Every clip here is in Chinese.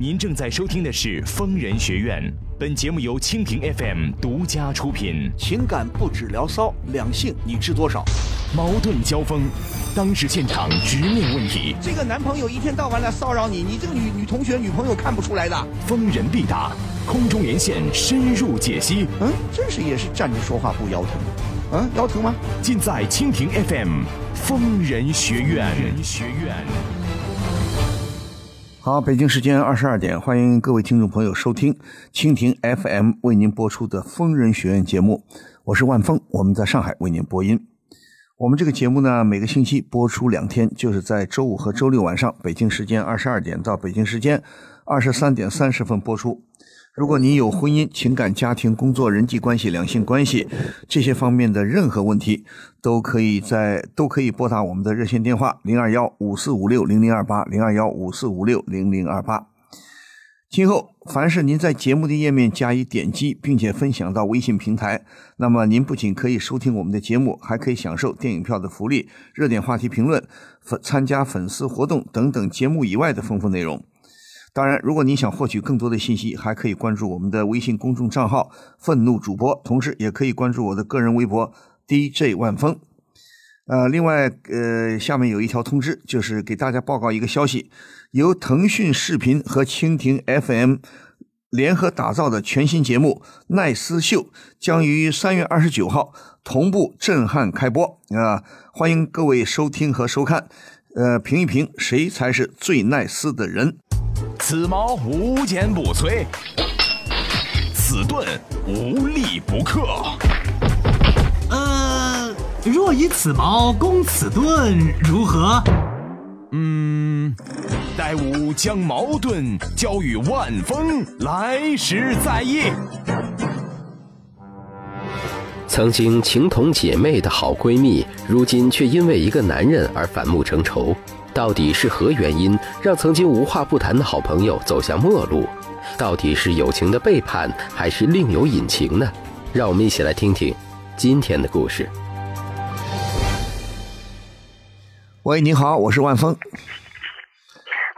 您正在收听的是《疯人学院》，本节目由蜻蜓 FM 独家出品。情感不止聊骚，两性你知多少？矛盾交锋，当事现场直面问题，这个男朋友一天到晚来骚扰你，你这个女女同学、女朋友看不出来的。疯人必答，空中连线深入解析。嗯，真是也是站着说话不腰疼。嗯，腰疼吗？尽在蜻蜓 FM《疯人学院》。学院。好，北京时间二十二点，欢迎各位听众朋友收听蜻蜓 FM 为您播出的《疯人学院》节目，我是万峰，我们在上海为您播音。我们这个节目呢，每个星期播出两天，就是在周五和周六晚上，北京时间二十二点到北京时间二十三点三十分播出。如果您有婚姻、情感、家庭、工作、人际关系、两性关系这些方面的任何问题，都可以在都可以拨打我们的热线电话零二幺五四五六零零二八零二幺五四五六零零二八。今后凡是您在节目的页面加以点击，并且分享到微信平台，那么您不仅可以收听我们的节目，还可以享受电影票的福利、热点话题评论、参加粉丝活动等等节目以外的丰富内容。当然，如果你想获取更多的信息，还可以关注我们的微信公众账号“愤怒主播”，同时也可以关注我的个人微博 “DJ 万峰”。呃，另外，呃，下面有一条通知，就是给大家报告一个消息：由腾讯视频和蜻蜓 FM 联合打造的全新节目《奈斯秀》将于三月二十九号同步震撼开播啊！欢迎各位收听和收看，呃，评一评谁才是最奈斯的人。此矛无坚不摧，此盾无力不克。呃，若以此矛攻此盾，如何？嗯，待吾将矛盾交与万峰，来时再议。曾经情同姐妹的好闺蜜，如今却因为一个男人而反目成仇。到底是何原因让曾经无话不谈的好朋友走向陌路？到底是友情的背叛，还是另有隐情呢？让我们一起来听听今天的故事。喂，你好，我是万峰。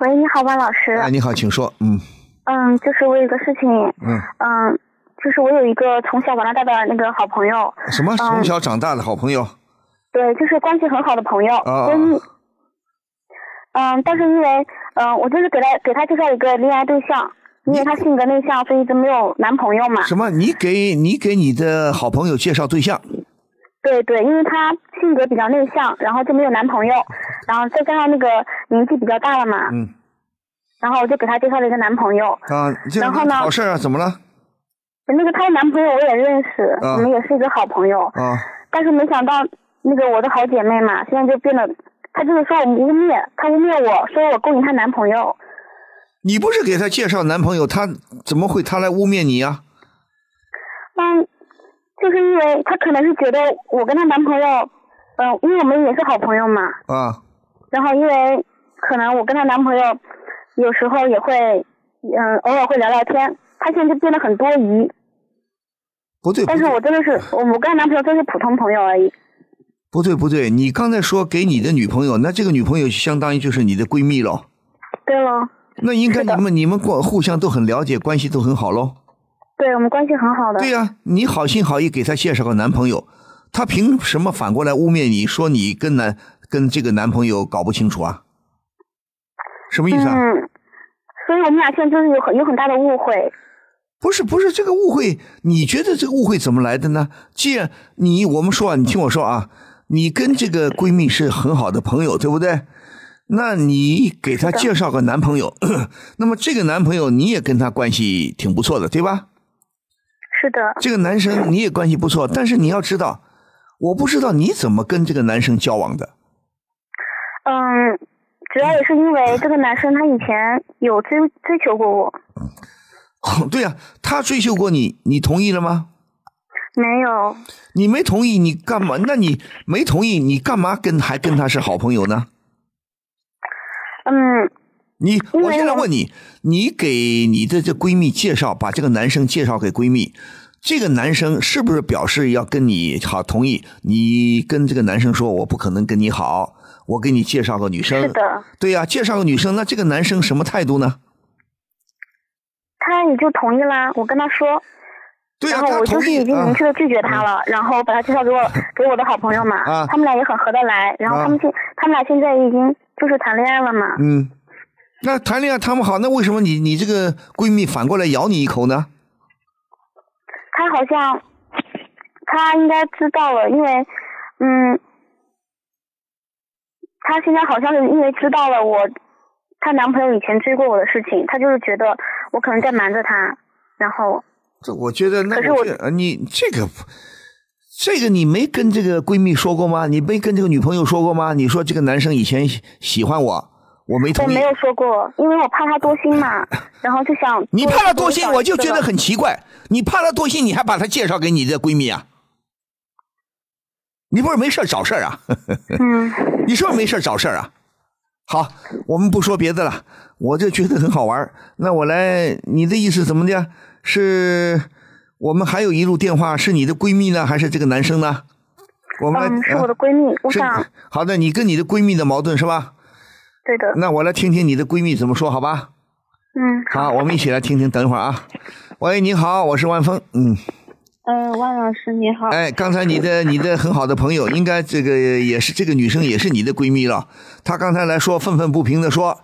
喂，你好，万老师。哎，你好，请说。嗯。嗯，就是我有个事情。嗯。嗯，就是我有一个从小玩到大的那个好朋友。什么？从小长大的好朋友？对，就是关系很好的朋友。啊。嗯，但是因为，嗯，我就是给他给他介绍一个恋爱对象，因为他性格内向，所以一直没有男朋友嘛。什么？你给你给你的好朋友介绍对象？对对，因为他性格比较内向，然后就没有男朋友，然后再加上那个年纪比较大了嘛。嗯。然后我就给他介绍了一个男朋友。啊，然后呢？好事啊？怎么了？那个她的男朋友我也认识，我们也是一个好朋友。啊。但是没想到，那个我的好姐妹嘛，现在就变得。他就是说我污蔑，他污蔑我说我勾引他男朋友。你不是给他介绍男朋友，他怎么会他来污蔑你呀？嗯，就是因为他可能是觉得我跟他男朋友，嗯，因为我们也是好朋友嘛。啊。然后因为可能我跟他男朋友有时候也会，嗯，偶尔会聊聊天，他现在就变得很多疑。不对。但是我真的是，我我跟他男朋友都是普通朋友而已。不对不对，你刚才说给你的女朋友，那这个女朋友相当于就是你的闺蜜喽。对喽。那应该你们你们过互相都很了解，关系都很好喽。对我们关系很好的。对呀，你好心好意给她介绍个男朋友，她凭什么反过来污蔑你说你跟男跟这个男朋友搞不清楚啊？什么意思啊？嗯，所以我们俩现在就是有很有很大的误会。不是不是这个误会，你觉得这个误会怎么来的呢？既然你我们说啊，你听我说啊。你跟这个闺蜜是很好的朋友，对不对？那你给她介绍个男朋友，那么这个男朋友你也跟她关系挺不错的，对吧？是的。这个男生你也关系不错，但是你要知道，我不知道你怎么跟这个男生交往的。嗯，主要也是因为 这个男生他以前有追追求过我。对呀，他追求过你，你同意了吗？没有，你没同意，你干嘛？那你没同意，你干嘛跟还跟他是好朋友呢？嗯，你我现在问你，你给你的这闺蜜介绍，把这个男生介绍给闺蜜，这个男生是不是表示要跟你好？同意你跟这个男生说，我不可能跟你好，我给你介绍个女生。是的，对呀，介绍个女生，那这个男生什么态度呢？他也就同意啦。我跟他说，对啊，然后我就是已经明啊确的拒绝他了，然后把他介绍给我 给我的好朋友嘛，啊他们俩也很合得来，然后啊他们现、他们俩现在已经就是谈恋爱了嘛。嗯，那谈恋爱谈不好，那为什么你你这个闺蜜反过来咬你一口呢？她好像她应该知道了，因为嗯，她现在好像是因为知道了我她男朋友以前追过我的事情，她就是觉得我可能在瞒着她，然后这我觉得，那可是我你这个这个你没跟这个闺蜜说过吗？你没跟这个女朋友说过吗？你说这个男生以前喜喜欢我，我没我同意没。有说过，因为我怕他多心嘛，然后就想你怕他多心，我就觉得很。奇怪。你怕他多心，你还把他介绍给你的闺蜜啊？你不是没事找事儿啊？嗯，你是不是没事找事儿啊？好，我们不说别的了，我就觉得很好玩。那我来，你的意思怎么的？是我们还有一路电话，是你的闺蜜呢，还是这个男生呢？我们来，嗯，是我的啊闺蜜，我是想，好的，你跟你的闺蜜的矛盾是吧？对的，那我来听听你的闺蜜怎么说，好吧？嗯，好，我们一起来听听。等一会儿啊。喂，你好，我是万峰。嗯，嗯，万老师你好。哎，刚才你的你的很好的朋友，应该这个也是这个女生也是你的闺蜜了。她刚才来说愤愤不平的说，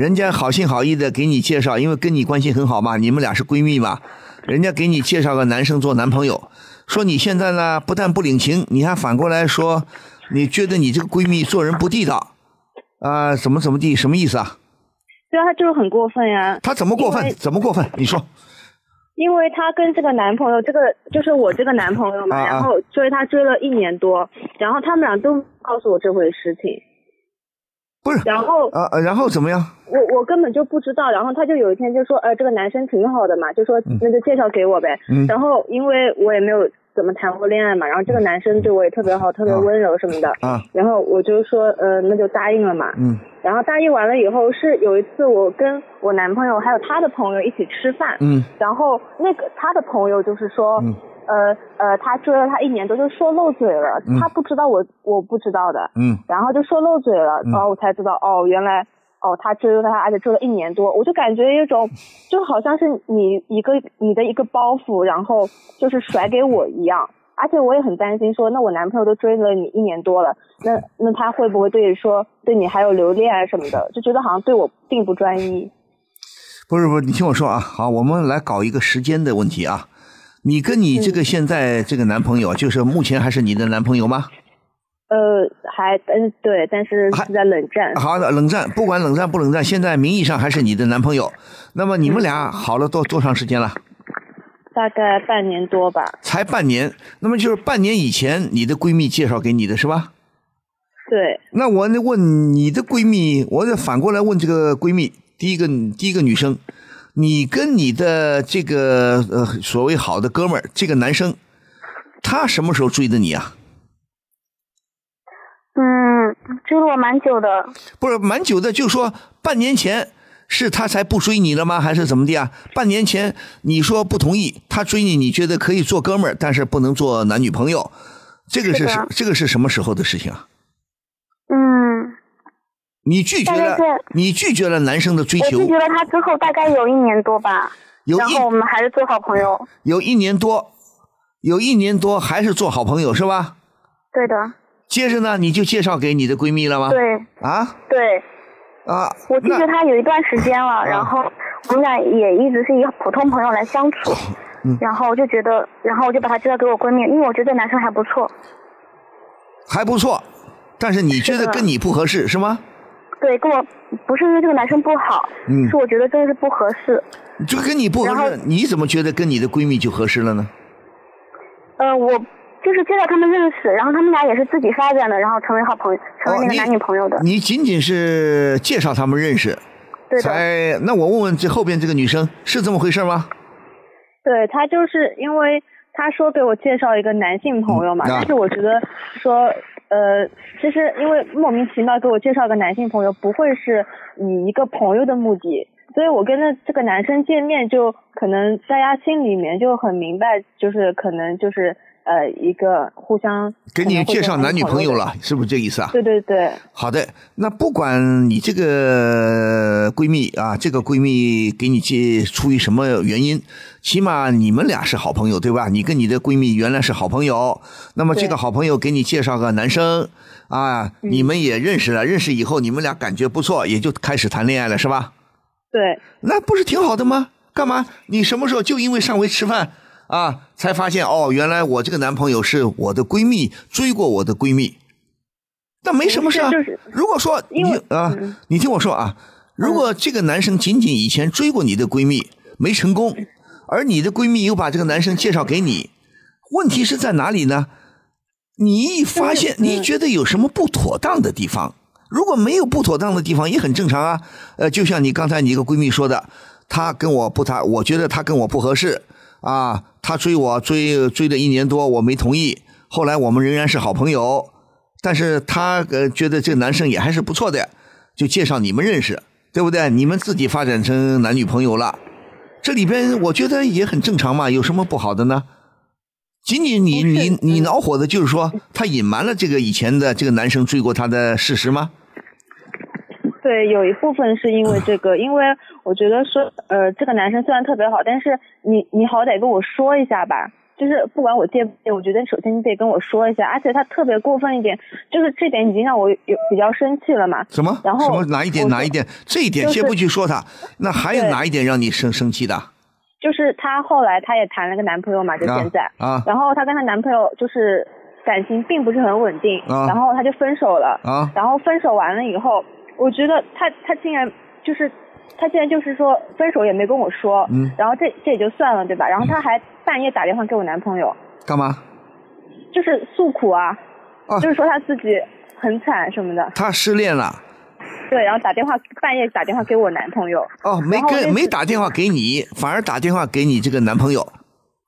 人家好心好意的给你介绍，因为跟你关系很好嘛，你们俩是闺蜜嘛，人家给你介绍个男生做男朋友，说你现在呢不但不领情，你还反过来说，你觉得你这个闺蜜做人不地道，啊、怎么怎么地，什么意思啊？对啊，他就是很过分呀，他怎么过分？怎么过分？你说。因为他跟这个男朋友，这个就是我这个男朋友嘛，啊啊然后追他追了一年多，然后他们俩都告诉我这回事情，不是，然后啊、呃然后怎么样？我我根本就不知道，然后他就有一天就说，呃，这个男生挺好的嘛，就说那就介绍给我呗。嗯。然后因为我也没有怎么谈过恋爱嘛，然后这个男生对我也特别好，特别温柔什么的。啊，然后我就说，呃，那就答应了嘛。嗯。然后答应完了以后，是有一次我跟我男朋友还有他的朋友一起吃饭，嗯。然后那个他的朋友就是说，嗯呃呃，他追了他一年多，就说漏嘴了，嗯他不知道我我不知道的，嗯然后就说漏嘴了，嗯然后我才知道哦，原来哦他追了他，而且追了一年多，我就感觉有一种就好像是你一个你的一个包袱，然后就是甩给我一样。而且我也很担心说，那我男朋友都追了你一年多了，那那他会不会对你说对你还有留恋啊什么的？就觉得好像对我并不专一。不是不是，你听我说啊，好，我们来搞一个时间的问题啊。你跟你这个现在这个男朋友，就是目前还是你的男朋友吗？呃，还嗯对，但是还是在冷战。好的，冷战，不管冷战不冷战，现在名义上还是你的男朋友。那么你们俩好了多多长时间了？大概半年多吧。才半年，那么就是半年以前你的闺蜜介绍给你的是吧？对，那我问你的闺蜜，我得反过来问这个闺蜜，第一个第一个女生，你跟你的这个呃所谓好的哥们儿这个男生，他什么时候追的你啊？嗯，追了我蛮久的，不是蛮久的，就说半年前是他才不追你了吗？还是怎么的啊？半年前你说不同意，他追你，你觉得可以做哥们儿，但是不能做男女朋友，这个是是这个是什么时候的事情啊？嗯，你拒绝了你拒绝了男生的追求我拒，绝了他之后大概有一年多吧，有然后我们还是做好朋友。有一年多，有一年多还是做好朋友是吧？对的，接着呢，你就介绍给你的闺蜜了吗？对啊对，啊，我拒绝那他有一段时间了，然后我们俩也一直是以普通朋友来相处，嗯然后我就觉得，然后我就把他介绍给我闺蜜，因为我觉得这男生还不错，还不错，但是你觉得跟你不合适是吗？对，跟我不是因为这个男生不好，嗯是我觉得真的是不合适。就跟你不合适，你怎么觉得跟你的闺蜜就合适了呢？呃，我就是介绍他们认识，然后他们俩也是自己发展的，然后成为好朋友，成为那个男女朋友的。你仅仅是介绍他们认识，对的，才那我问问这后边这个女生是这么回事吗？对她就是因为他说给我介绍一个男性朋友嘛，嗯啊但是我觉得说呃，其实因为莫名其妙给我介绍个男性朋友，不会是以一个朋友的目的，所以我跟那这个男生见面就可能大家心里面就很明白，就是可能就是呃一个互相给你介绍男女朋友了。是不是这意思啊？对对对，好的，那不管你这个闺蜜啊，这个闺蜜给你介出于什么原因，起码你们俩是好朋友，对吧？你跟你的闺蜜原来是好朋友，那么这个好朋友给你介绍个男生啊，你们也认识了，认识以后你们俩感觉不错，也就开始谈恋爱了，是吧？对，那不是挺好的吗？干嘛？你什么时候就因为上回吃饭啊，才发现哦，原来我这个男朋友是我的闺蜜追过我的闺蜜，那没什么事啊。就是如果说你啊嗯，你听我说啊，如果这个男生仅仅以前追过你的闺蜜没成功，而你的闺蜜又把这个男生介绍给你，问题是在哪里呢？你一发现你觉得有什么不妥当的地方，如果没有不妥当的地方也很正常啊。呃，就像你刚才你一个闺蜜说的，她跟我不谈，我觉得她跟我不合适啊，他追我追追了一年多，我没同意，后来我们仍然是好朋友，但是他呃觉得这个男生也还是不错的，就介绍你们认识，对不对？你们自己发展成男女朋友了，这里边我觉得也很正常嘛，有什么不好的呢？仅仅你你你嗯恼火的就是说，他隐瞒了这个以前的这个男生追过他的事实吗？对，有一部分是因为这个，因为我觉得说，呃，这个男生虽然特别好，但是你你好歹跟我说一下吧。就是不管我介不介，我觉得首先你得跟我说一下，而且他特别过分一点，就是这点已经让我有比较生气了嘛。什么？然后什么哪一点哪一点？这一点先不去说他，那还有哪一点让你生生气的？就是她后来她也谈了个男朋友嘛，就现在，啊然后她跟她男朋友就是感情并不是很稳定，啊然后她就分手了，啊然后分手完了以后，我觉得他他竟然就是他竟然就是说分手也没跟我说，嗯然后这这也就算了对吧？然后他还半夜打电话给我男朋友，干嘛？就是诉苦啊，啊就是说他自己很惨什么的，他失恋了对，然后打电话半夜打电话给我男朋友，哦，没跟没打电话给你，反而打电话给你这个男朋友。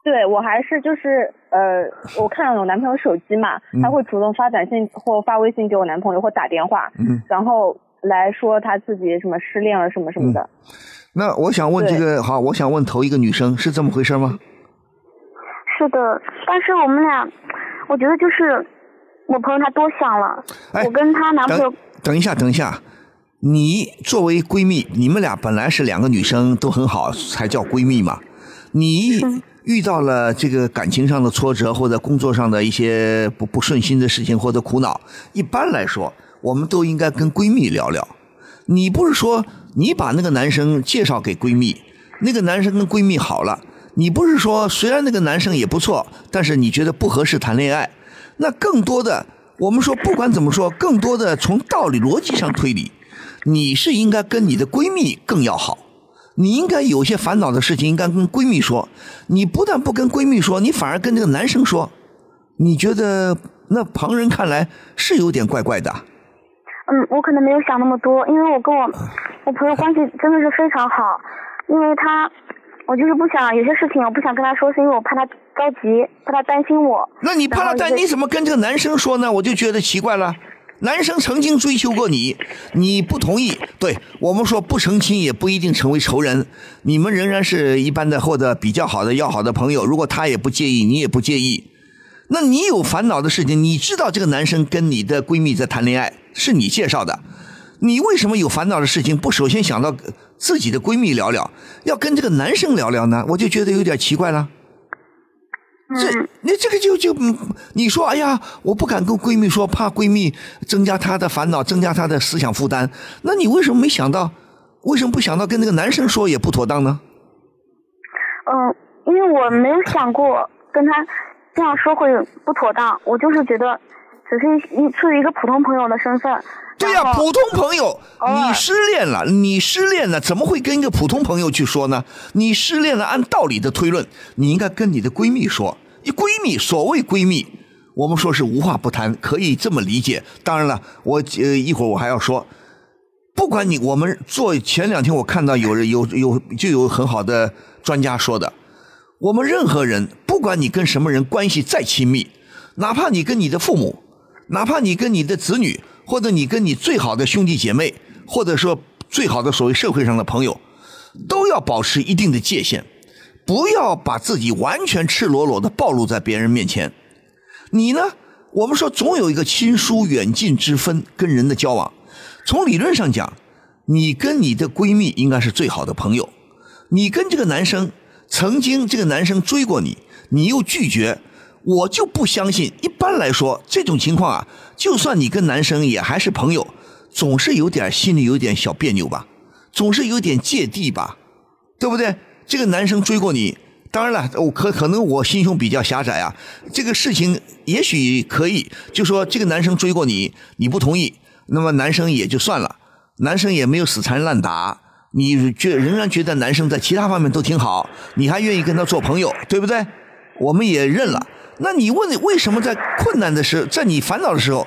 对我还是就是呃，我看了我男朋友手机嘛，他会主动发短信或发微信给我男朋友或打电话，嗯然后来说他自己什么失恋了什么什么的。那我想问这个好，我想问头一个女生是这么回事吗？是的，但是我们俩，我觉得就是我朋友她多想了，哎我跟她男朋友等等一下，等一下，你作为闺蜜，你们俩本来是两个女生都很好，才叫闺蜜嘛。你遇到了这个感情上的挫折，或者工作上的一些不不顺心的事情或者苦恼，一般来说，我们都应该跟闺蜜聊聊。你不是说你把那个男生介绍给闺蜜，那个男生跟闺蜜好了，你不是说虽然那个男生也不错，但是你觉得不合适谈恋爱，那更多的我们说不管怎么说，更多的从道理逻辑上推理，你是应该跟你的闺蜜更要好。你应该有些烦恼的事情应该跟闺蜜说，你不但不跟闺蜜说，你反而跟这个男生说，你觉得那旁人看来是有点怪怪的。嗯，我可能没有想那么多，因为我跟我我朋友关系真的是非常好，因为他，我就是不想有些事情我不想跟他说，是因为我怕他着急，怕他担心我。那你怕他担，你怎么跟这个男生说呢？我就觉得奇怪了。男生曾经追求过你，你不同意，对我们说不成亲也不一定成为仇人，你们仍然是一般的或者比较好的要好的朋友。如果他也不介意，你也不介意，那你有烦恼的事情，你知道这个男生跟你的闺蜜在谈恋爱，是你介绍的，你为什么有烦恼的事情不首先想到自己的闺蜜聊聊，要跟这个男生聊聊呢？我就觉得有点奇怪了。这嗯，你这个就就嗯你说哎呀，我不敢跟闺蜜说，怕闺蜜增加她的烦恼，增加她的思想负担。那你为什么没想到？为什么不想到跟那个男生说也不妥当呢？嗯，因为我没有想过跟他这样说会不妥当，我就是觉得只是一出于一个普通朋友的身份。对呀、普通朋友，你失恋了，你失恋了，怎么会跟一个普通朋友去说呢？你失恋了，按道理的推论，你应该跟你的闺蜜说。你闺蜜，所谓闺蜜，我们说是无话不谈，可以这么理解。当然了，我呃一会儿我还要说，不管你我们做前两天我看到有人有有就有很好的专家说的，我们任何人，不管你跟什么人关系再亲密，哪怕你跟你的父母，哪怕你跟你的子女，或者你跟你最好的兄弟姐妹，或者说最好的所谓社会上的朋友，都要保持一定的界限，不要把自己完全赤裸裸的暴露在别人面前。你呢？我们说总有一个亲疏远近之分，跟人的交往，从理论上讲，你跟你的闺蜜应该是最好的朋友。你跟这个男生曾经这个男生追过你，你又拒绝，我就不相信。一般来说，这种情况啊，就算你跟男生也还是朋友，总是有点心里有点小别扭吧，总是有点芥蒂吧，对不对？这个男生追过你。当然了，我可可能我心胸比较狭窄啊。这个事情也许可以，就说这个男生追过你，你不同意，那么男生也就算了，男生也没有死缠烂打，你觉仍然觉得男生在其他方面都挺好，你还愿意跟他做朋友，对不对？我们也认了。那你问为什么在困难的时候，在你烦恼的时候，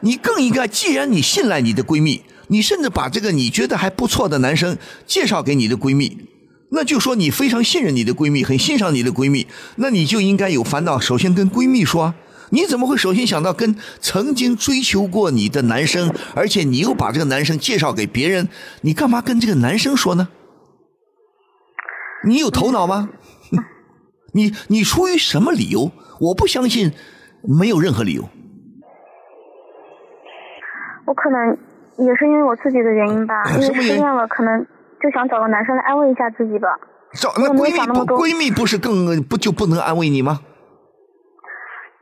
你更应该，既然你信赖你的闺蜜，你甚至把这个你觉得还不错的男生介绍给你的闺蜜。那就说你非常信任你的闺蜜，很欣赏你的闺蜜，那你就应该有烦恼，首先跟闺蜜说。你怎么会首先想到跟曾经追求过你的男生，而且你又把这个男生介绍给别人，你干嘛跟这个男生说呢？你有头脑吗？你你出于什么理由？我不相信，没有任何理由。我可能也是因为我自己的原因吧，因为失恋了，可能。就想找个男生来安慰一下自己吧。找那闺蜜不闺蜜不是更不就不能安慰你吗？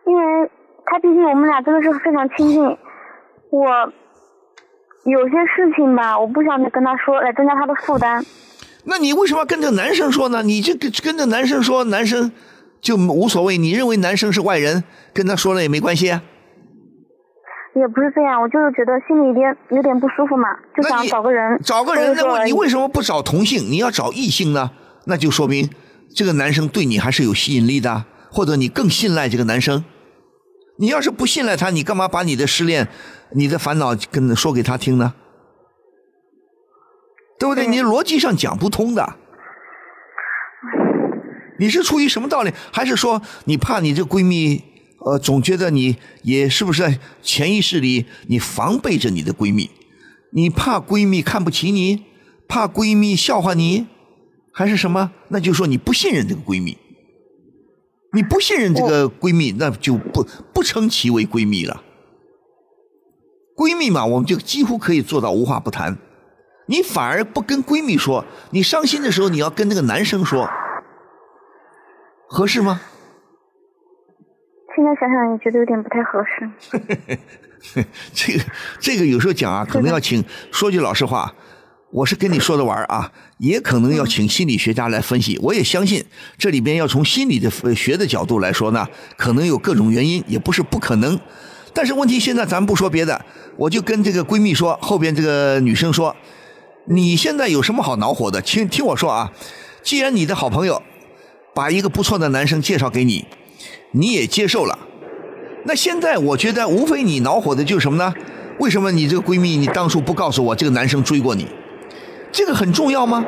因为他毕竟我们俩真的是非常亲近，我有些事情吧，我不想跟他说，来增加他的负担。那你为什么要跟这个男生说呢？你这跟跟着男生说，男生就无所谓？你认为男生是外人，跟他说了也没关系啊？也不是这样，我就是觉得心里有点有点不舒服嘛，就想找个人。找个人，那你为什么不找同性？你要找异性呢？那就说明这个男生对你还是有吸引力的，或者你更信赖这个男生。你要是不信赖他，你干嘛把你的失恋、你的烦恼跟说给他听呢？对不对？你逻辑上讲不通的。你是出于什么道理？还是说你怕你这闺蜜？呃，总觉得你也是不是在潜意识里，你防备着你的闺蜜，你怕闺蜜看不起你，怕闺蜜笑话你，还是什么？那就说你不信任这个闺蜜，你不信任这个闺蜜，那就不不称其为闺蜜了。闺蜜嘛，我们就几乎可以做到无话不谈。你反而不跟闺蜜说，你伤心的时候你要跟那个男生说，合适吗？现在想想也觉得有点不太合适。这个这个有时候讲啊，可能要请说句老实话，我是跟你说着玩啊，也可能要请心理学家来分析。我也相信这里边要从心理的学的角度来说呢，可能有各种原因，也不是不可能。但是问题现在咱不说别的，我就跟这个闺蜜说，后边这个女生说，你现在有什么好恼火的？听听我说啊，既然你的好朋友把一个不错的男生介绍给你。你也接受了，那现在我觉得无非你恼火的就是什么呢？为什么你这个闺蜜你当初不告诉我这个男生追过你？这个很重要吗？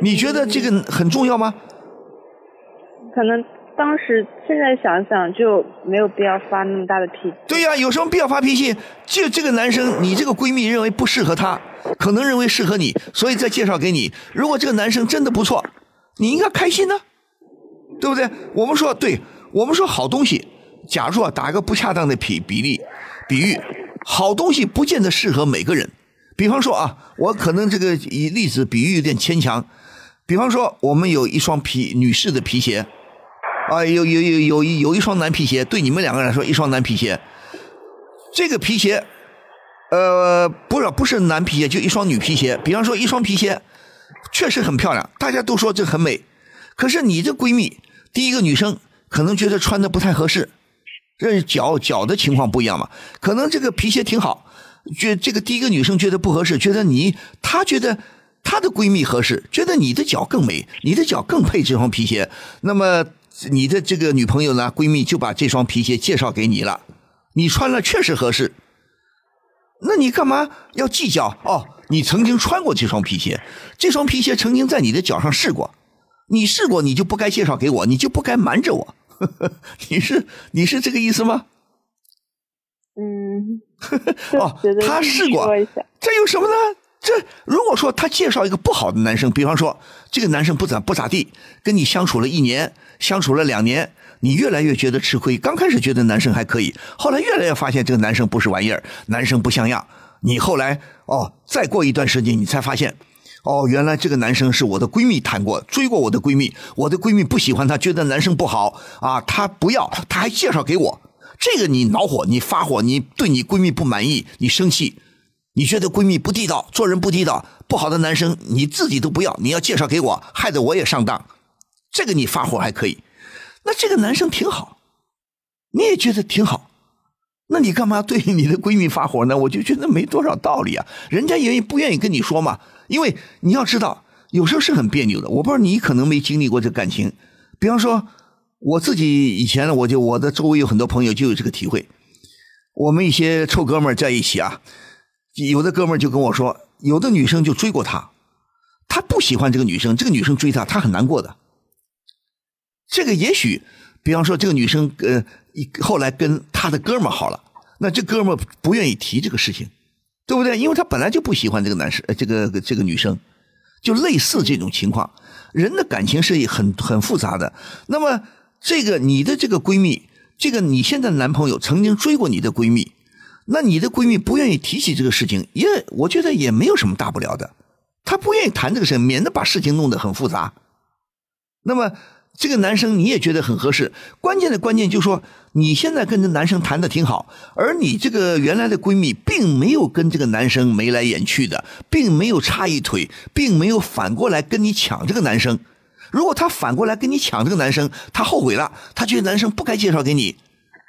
你觉得这个很重要吗？可能当时现在想想就没有必要发那么大的脾气。对呀，有什么必要发脾气？就这个男生，你这个闺蜜认为不适合他，可能认为适合你，所以再介绍给你。如果这个男生真的不错，你应该开心呢。对不对？我们说，对我们说好东西。假如啊，打一个不恰当的比比例，比喻，好东西不见得适合每个人。比方说啊，我可能这个以例子比喻有点牵强。比方说，我们有一双皮女士的皮鞋，啊，有有有有有一双男皮鞋，对你们两个人来说，一双男皮鞋。这个皮鞋，呃，不是不是男皮鞋，就一双女皮鞋。比方说，一双皮鞋确实很漂亮，大家都说这很美。可是你这闺蜜。第一个女生可能觉得穿的不太合适，这脚脚的情况不一样嘛？可能这个皮鞋挺好，觉这个第一个女生觉得不合适，觉得你她觉得她的闺蜜合适，觉得你的脚更美，你的脚更配这双皮鞋。那么你的这个女朋友呢，闺蜜就把这双皮鞋介绍给你了，你穿了确实合适，那你干嘛要计较？哦，你曾经穿过这双皮鞋，这双皮鞋曾经在你的脚上试过。你试过，你就不该介绍给我，你就不该瞒着我。你是你是这个意思吗？嗯。哦，他试过，这有什么呢？这如果说他介绍一个不好的男生，比方说这个男生不咋不咋地，跟你相处了一年，相处了两年，你越来越觉得吃亏。刚开始觉得男生还可以，后来越来越发现这个男生不是玩意儿，男生不像样。你后来哦，再过一段时间，你才发现，哦，原来这个男生是我的闺蜜谈过，追过我的闺蜜，我的闺蜜不喜欢他，觉得男生不好啊，他不要，他还介绍给我。这个你恼火，你发火，你对你闺蜜不满意，你生气。你觉得闺蜜不地道，做人不地道，不好的男生你自己都不要，你要介绍给我，害得我也上当，这个你发火还可以。那这个男生挺好，你也觉得挺好，那你干嘛对你的闺蜜发火呢？我就觉得没多少道理啊。人家愿意不愿意跟你说嘛？因为你要知道，有时候是很别扭的。我不知道你可能没经历过这感情，比方说我自己以前，我就我的周围有很多朋友就有这个体会，我们一些臭哥们在一起啊。有的哥们就跟我说，有的女生就追过他，他不喜欢这个女生，这个女生追他，他很难过的。这个也许，比方说这个女生呃，后来跟他的哥们好了，那这哥们不愿意提这个事情，对不对？因为他本来就不喜欢这个男生，呃这个这个女生，就类似这种情况。人的感情是很很复杂的。那么这个你的这个闺蜜，这个你现在男朋友曾经追过你的闺蜜。那你的闺蜜不愿意提起这个事情，也我觉得也没有什么大不了的。她不愿意谈这个事，免得把事情弄得很复杂。那么这个男生你也觉得很合适，关键的关键就是说，你现在跟这男生谈的挺好，而你这个原来的闺蜜并没有跟这个男生眉来眼去的，并没有插一腿，并没有反过来跟你抢这个男生。如果他反过来跟你抢这个男生，他后悔了，他觉得男生不该介绍给你，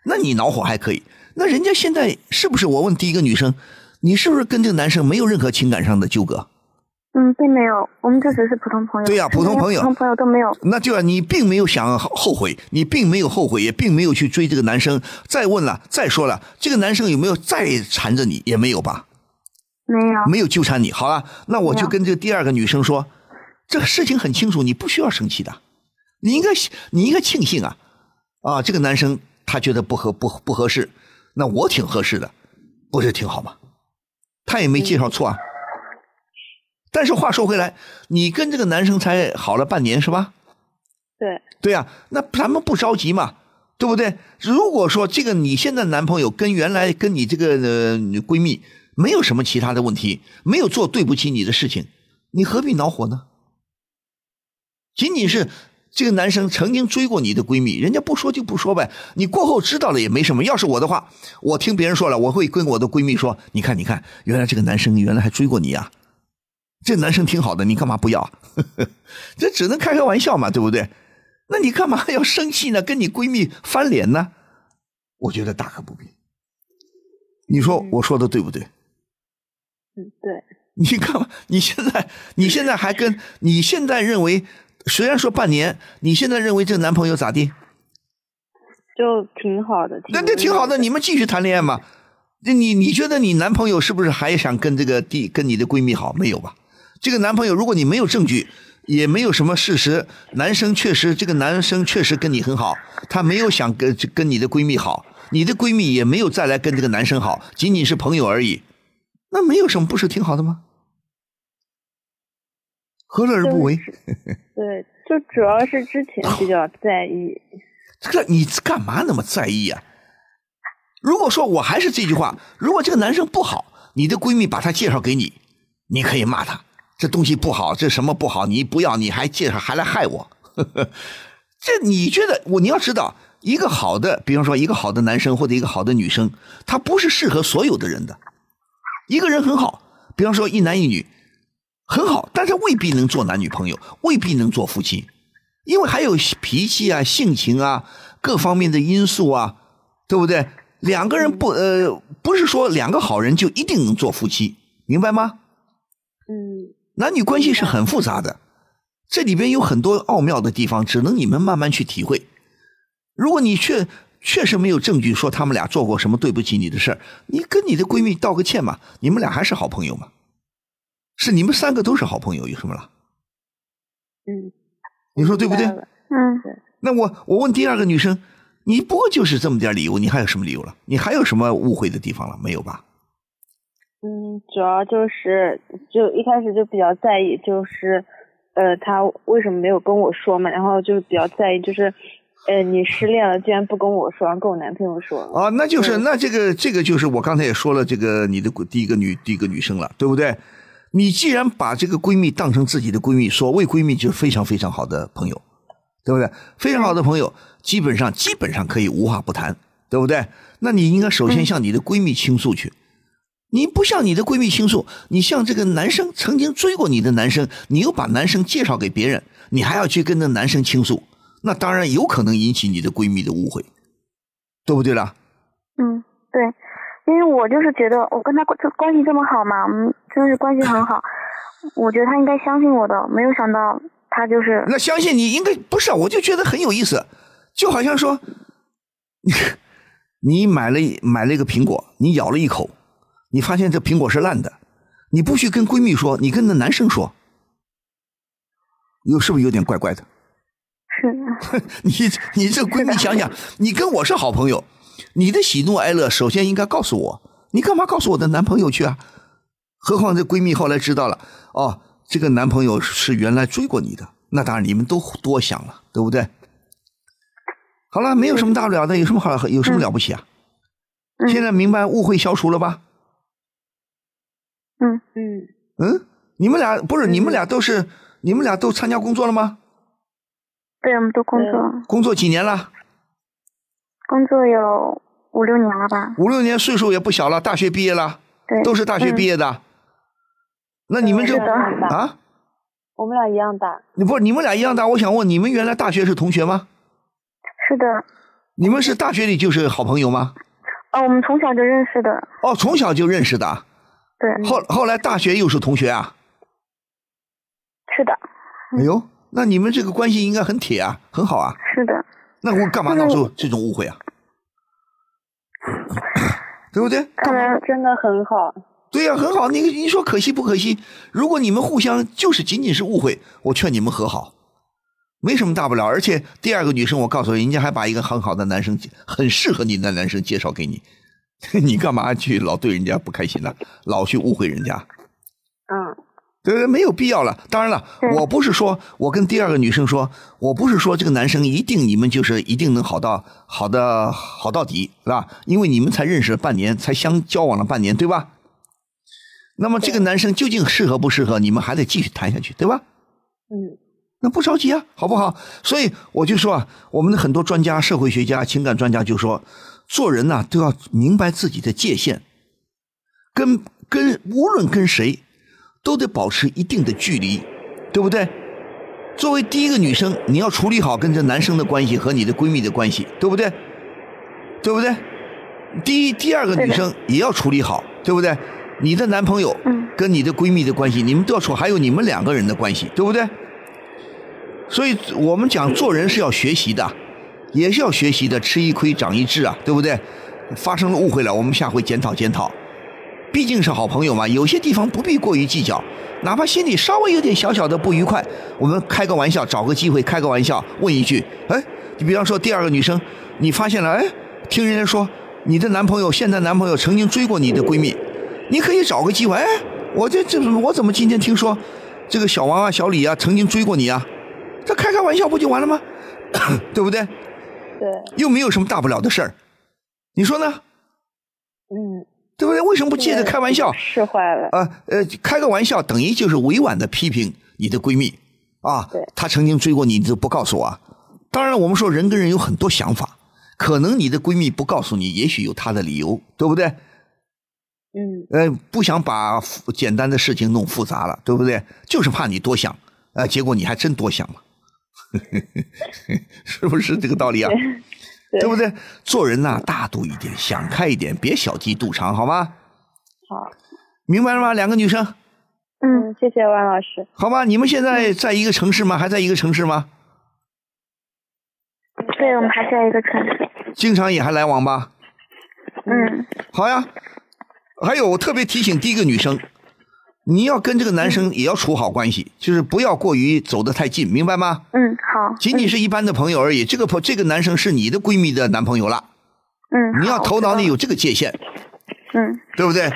那你恼火还可以。那人家现在是不是？我问第一个女生，你是不是跟这个男生没有任何情感上的纠葛？嗯，并没有，我们就只是普通朋友。对呀，普通朋友，普通朋友都没有。那就啊，你并没有想后悔，你并没有后悔，也并没有去追这个男生。再问了，再说了，这个男生有没有再缠着你？也没有吧？没有，没有纠缠你。好了，那我就跟这个第二个女生说，这个事情很清楚，你不需要生气的，你应该你应该庆幸啊啊，这个男生他觉得不合不不合适。那我挺合适的，不是挺好吗？他也没介绍错啊。但是话说回来，你跟这个男生才好了半年是吧？对。对呀，那咱们不着急嘛，对不对？如果说这个你现在男朋友跟原来跟你这个呃闺蜜没有什么其他的问题，没有做对不起你的事情，你何必恼火呢？仅仅是。这个男生曾经追过你的闺蜜，人家不说就不说呗，你过后知道了也没什么。要是我的话，我听别人说了，我会跟我的闺蜜说：“你看，你看，原来这个男生原来还追过你啊，这男生挺好的，你干嘛不要？这只能开开玩笑嘛，对不对？那你干嘛要生气呢？跟你闺蜜翻脸呢？我觉得大可不必。你说我说的对不对？嗯，对。你干嘛？你现在你现在还跟你现在认为？虽然说半年，你现在认为这个男朋友咋地？就挺好的。那那挺好的，你们继续谈恋爱嘛。那你你觉得你男朋友是不是还想跟这个弟跟你的闺蜜好？没有吧？这个男朋友，如果你没有证据，也没有什么事实，男生确实这个男生确实跟你很好，他没有想跟跟你的闺蜜好，你的闺蜜也没有再来跟这个男生好，仅仅是朋友而已，那没有什么，不是挺好的吗？何乐而不为？对，就主要是之前比较在意。这个你干嘛那么在意啊？如果说我还是这句话，如果这个男生不好，你的闺蜜把他介绍给你，你可以骂他，这东西不好，这什么不好，你不要，你还介绍，还来害我。这你觉得我？你要知道，一个好的，比方说一个好的男生或者一个好的女生，他不是适合所有的人的。一个人很好，比方说一男一女。很好，但是未必能做男女朋友，未必能做夫妻，因为还有脾气啊、性情啊各方面的因素啊，对不对？两个人不呃，不是说两个好人就一定能做夫妻，明白吗？嗯，男女关系是很复杂的，这里边有很多奥妙的地方，只能你们慢慢去体会。如果你确确实没有证据说他们俩做过什么对不起你的事儿，你跟你的闺蜜道个歉嘛，你们俩还是好朋友嘛。是你们三个都是好朋友，有什么了？嗯，你说对不对？嗯，对。那我我问第二个女生，你不过就是这么点理由，你还有什么理由了？你还有什么误会的地方了？没有吧？嗯，主要就是就一开始就比较在意，就是呃他为什么没有跟我说嘛，然后就比较在意，就是呃你失恋了，竟然不跟我说，然后跟我男朋友说。啊，那就是那这个这个就是我刚才也说了，这个你的第一个女第一个女生了，对不对？你既然把这个闺蜜当成自己的闺蜜，所谓闺蜜就是非常非常好的朋友，对不对？非常好的朋友，基本上基本上可以无话不谈，对不对？那你应该首先向你的闺蜜倾诉去。你不向你的闺蜜倾诉，你向这个男生曾经追过你的男生，你又把男生介绍给别人，你还要去跟那男生倾诉，那当然有可能引起你的闺蜜的误会，对不对啦？嗯，对，因为我就是觉得我跟他关关系这么好嘛，嗯，真是关系很好，我觉得他应该相信我的，没有想到他就是那相信你应该不是啊，我就觉得很有意思，就好像说，你买了买了一个苹果，你咬了一口。你发现这苹果是烂的，你不许跟闺蜜说，你跟那男生说，有是不是有点怪怪的？是。你你这闺蜜想想，你跟我是好朋友，你的喜怒哀乐首先应该告诉我，你干嘛告诉我的男朋友去啊？何况这闺蜜后来知道了，哦，这个男朋友是原来追过你的，那当然你们都多想了，对不对？好了，没有什么大不了的，有什么好有什么了不起啊？现在明白误会消除了吧？嗯嗯嗯，你们俩不是你们俩都是你们俩都参加工作了吗？对，我们都工作。工作几年了？工作有五六年了吧。五六年，岁数也不小了，大学毕业了。对。都是大学毕业的。那你们这啊？我们俩一样大。你不是你们俩一样大？我想问，你们原来大学是同学吗？是的。你们是大学里就是好朋友吗？哦，我们从小就认识的。哦，从小就认识的。对，后后来大学又是同学啊？是的。哎呦，那你们这个关系应该很铁啊，很好啊。是的。那我干嘛闹出这种误会啊？对不对？看来真的很好。对呀，很好。你你说可惜不可惜？如果你们互相就是仅仅是误会，我劝你们和好，没什么大不了。而且第二个女生，我告诉你，人家还把一个很好的男生，很适合你的男生介绍给你。你干嘛去老对人家不开心呢？老去误会人家？嗯，对对，没有必要了。当然了，我不是说我跟第二个女生说，我不是说这个男生一定你们就是一定能好到好的好到底，是吧？因为你们才认识半年，才相交往了半年，对吧？那么这个男生究竟适合不适合，你们还得继续谈下去，对吧？嗯，那不着急啊，好不好？所以我就说啊，我们的很多专家、社会学家、情感专家就说。做人呐，都要明白自己的界限，跟跟无论跟谁，都得保持一定的距离，对不对？作为第一个女生，你要处理好跟这男生的关系和你的闺蜜的关系，对不对？对不对？第一、第二个女生也要处理好，对不对？你的男朋友跟你的闺蜜的关系，你们都要处，还有你们两个人的关系，对不对？所以我们讲做人是要学习的。也是要学习的，吃一亏长一智啊，对不对？发生了误会了，我们下回检讨检讨。毕竟是好朋友嘛，有些地方不必过于计较，哪怕心里稍微有点小小的不愉快，我们开个玩笑，找个机会开个玩笑，问一句：哎，你比方说第二个女生，你发现了，哎，听人家说你的男朋友现在男朋友曾经追过你的闺蜜，你可以找个机会，哎，我这这我怎么今天听说这个小王啊、小李啊曾经追过你啊？这开开玩笑不就完了吗？对不对？对，又没有什么大不了的事儿，你说呢？嗯，对不对？为什么不借着开玩笑？是坏了啊？呃，开个玩笑等于就是委婉的批评你的闺蜜啊。对，她曾经追过你，你都不告诉我。当然，我们说人跟人有很多想法，可能你的闺蜜不告诉你，也许有她的理由，对不对？嗯。呃，不想把简单的事情弄复杂了，对不对？就是怕你多想，呃，结果你还真多想了。是不是这个道理啊？对不对？做人呐，大度一点，想开一点，别小鸡肚肠，好吗？好，明白了吗？两个女生。嗯，谢谢万老师。好吧，你们现在在一个城市吗？还在一个城市吗？对，我们还在一个城市。经常也还来往吧？嗯。好呀。还有，我特别提醒第一个女生。你要跟这个男生也要处好关系，就是不要过于走得太近，明白吗？嗯，好。仅仅是一般的朋友而已。这个朋这个男生是你的闺蜜的男朋友了。嗯。你要头脑里有这个界限。嗯。对不对？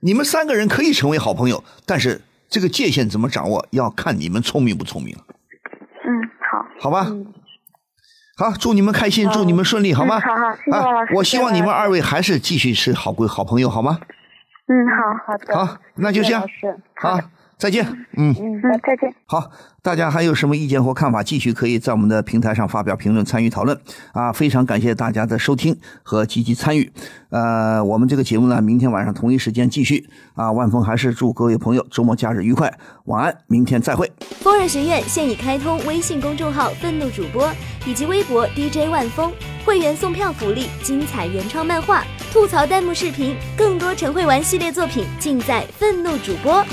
你们三个人可以成为好朋友，但是这个界限怎么掌握，要看你们聪明不聪明，嗯，好。好吧？好，祝你们开心，祝你们顺利，好吗？嗯好好谢谢王老啊师，我希望你们二位还是继续是好闺好朋友，好吗？嗯，好。好的，好，那就这样。好，再见。嗯。嗯，嗯，再见。好，大家还有什么意见或看法，继续可以在我们的平台上发表评论，参与讨论啊！非常感谢大家的收听和积极参与。呃，我们这个节目呢，明天晚上同一时间继续啊。万峰还是祝各位朋友周末假日愉快，晚安，明天再会。疯人学院现已开通微信公众号“愤怒主播”以及微博 DJ 万峰，会员送票福利、精彩原创漫画、吐槽弹幕视频，更多陈慧玩系列作品尽在愤怒主播。